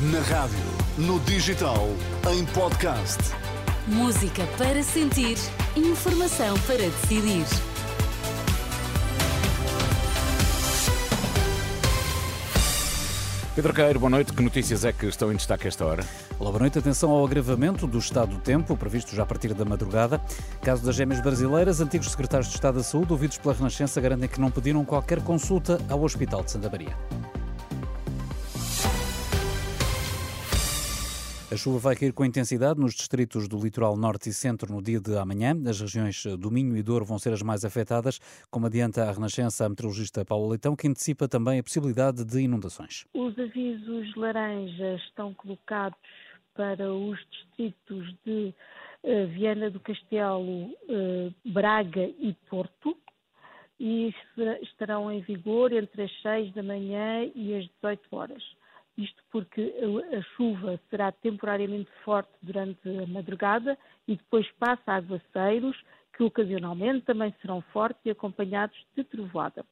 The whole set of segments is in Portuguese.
Na rádio, no digital, em podcast. Música para sentir, informação para decidir. Pedro Queiro, boa noite. Que notícias é que estão em destaque a esta hora? Olá, boa noite. Atenção ao agravamento do estado do tempo, previsto já a partir da madrugada. Caso das gêmeas brasileiras, antigos secretários de Estado da Saúde, ouvidos pela Renascença, garantem que não pediram qualquer consulta ao Hospital de Santa Maria. A chuva vai cair com intensidade nos distritos do litoral norte e centro no dia de amanhã. As regiões do Minho e Douro vão ser as mais afetadas, como adianta a Renascença a meteorologista Paulo Leitão, que antecipa também a possibilidade de inundações. Os avisos laranjas estão colocados para os distritos de uh, Viana do Castelo, uh, Braga e Porto e estarão em vigor entre as 6 da manhã e as 18 horas. Isto porque a chuva será temporariamente forte durante a madrugada e depois passa a aguaceiros, que ocasionalmente também serão fortes e acompanhados de trovoada.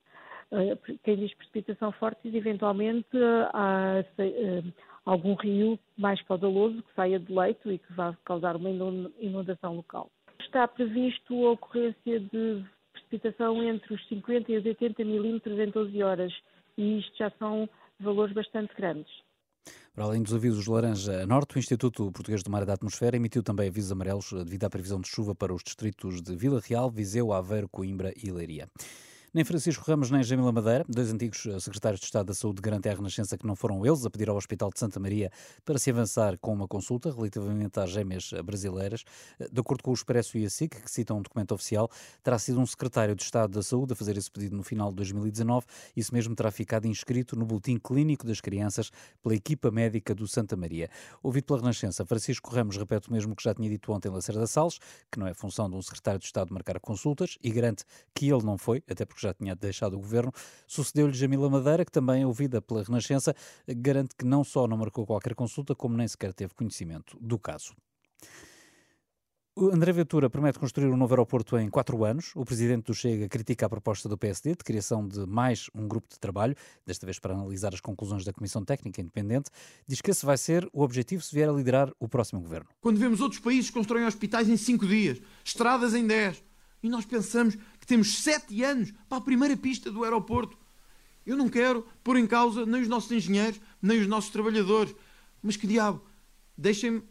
Eh, quem diz precipitação forte diz eventualmente há eh, algum rio mais caudaloso que saia do leito e que vá causar uma inundação local. Está previsto a ocorrência de precipitação entre os 50 e os 80 milímetros em 12 horas e isto já são valores bastante grandes. Para além dos avisos laranja a norte, o Instituto Português do Mar e da Atmosfera emitiu também avisos amarelos devido à previsão de chuva para os distritos de Vila Real, Viseu, Aveiro, Coimbra e Leiria. Nem Francisco Ramos nem Jamila Madeira, dois antigos eh, secretários de Estado da Saúde, garantem à Renascença que não foram eles a pedir ao Hospital de Santa Maria para se avançar com uma consulta relativamente às gêmeas eh, brasileiras. Eh, de acordo com o Expresso e a SIC, que citam um documento oficial, terá sido um secretário de Estado da Saúde a fazer esse pedido no final de 2019. Isso mesmo terá ficado inscrito no Boletim Clínico das Crianças pela equipa médica do Santa Maria. Ouvido pela Renascença, Francisco Ramos repete o mesmo que já tinha dito ontem em Lacerda Salles, que não é função de um secretário de Estado marcar consultas e garante que ele não foi, até porque já tinha deixado o governo. Sucedeu-lhe Jamila Madeira, que também, ouvida pela Renascença, garante que não só não marcou qualquer consulta, como nem sequer teve conhecimento do caso. André Ventura promete construir um novo aeroporto em quatro anos. O presidente do Chega critica a proposta do PSD de criação de mais um grupo de trabalho, desta vez para analisar as conclusões da Comissão Técnica Independente. Diz que esse vai ser o objetivo se vier a liderar o próximo governo. Quando vemos outros países constroem hospitais em cinco dias, estradas em dez, e nós pensamos que temos sete anos para a primeira pista do aeroporto. Eu não quero pôr em causa nem os nossos engenheiros, nem os nossos trabalhadores. Mas que diabo, deixem-me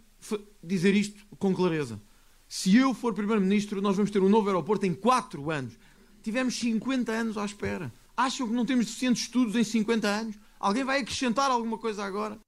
dizer isto com clareza. Se eu for Primeiro-Ministro, nós vamos ter um novo aeroporto em quatro anos. Tivemos 50 anos à espera. Acham que não temos suficientes estudos em 50 anos? Alguém vai acrescentar alguma coisa agora?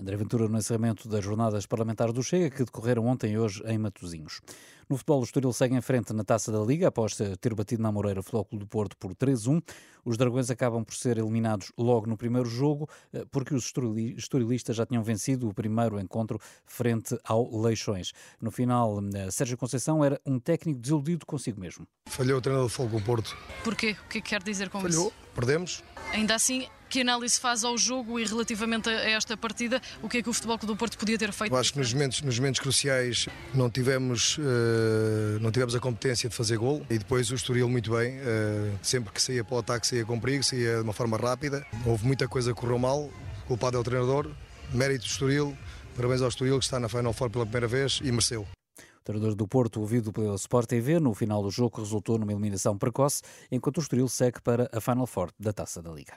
André Ventura no encerramento das jornadas parlamentares do Chega, que decorreram ontem e hoje em Matosinhos. No futebol, o Estoril segue em frente na Taça da Liga, após ter batido na Moreira o Clube do Porto por 3-1. Os Dragões acabam por ser eliminados logo no primeiro jogo, eh, porque os estorilistas já tinham vencido o primeiro encontro frente ao Leixões. No final, eh, Sérgio Conceição era um técnico desiludido consigo mesmo. Falhou o treinador do Clube do Porto. Porquê? O que é que quer dizer com Falhou. isso? Perdemos. Ainda assim, que análise faz ao jogo e relativamente a esta partida, o que é que o Futebol Clube do Porto podia ter feito? Eu acho que nos momentos, nos momentos cruciais não tivemos, uh, não tivemos a competência de fazer gol e depois o Estoril muito bem, uh, sempre que saía para o ataque saía com perigo, saía de uma forma rápida. Houve muita coisa que correu mal, culpado é o treinador, mérito do Estoril, parabéns ao Estoril que está na Final Four pela primeira vez e mereceu. Treinador do Porto, ouvido pela Sport TV, no final do jogo resultou numa eliminação precoce, enquanto o Estoril segue para a Final Four da Taça da Liga.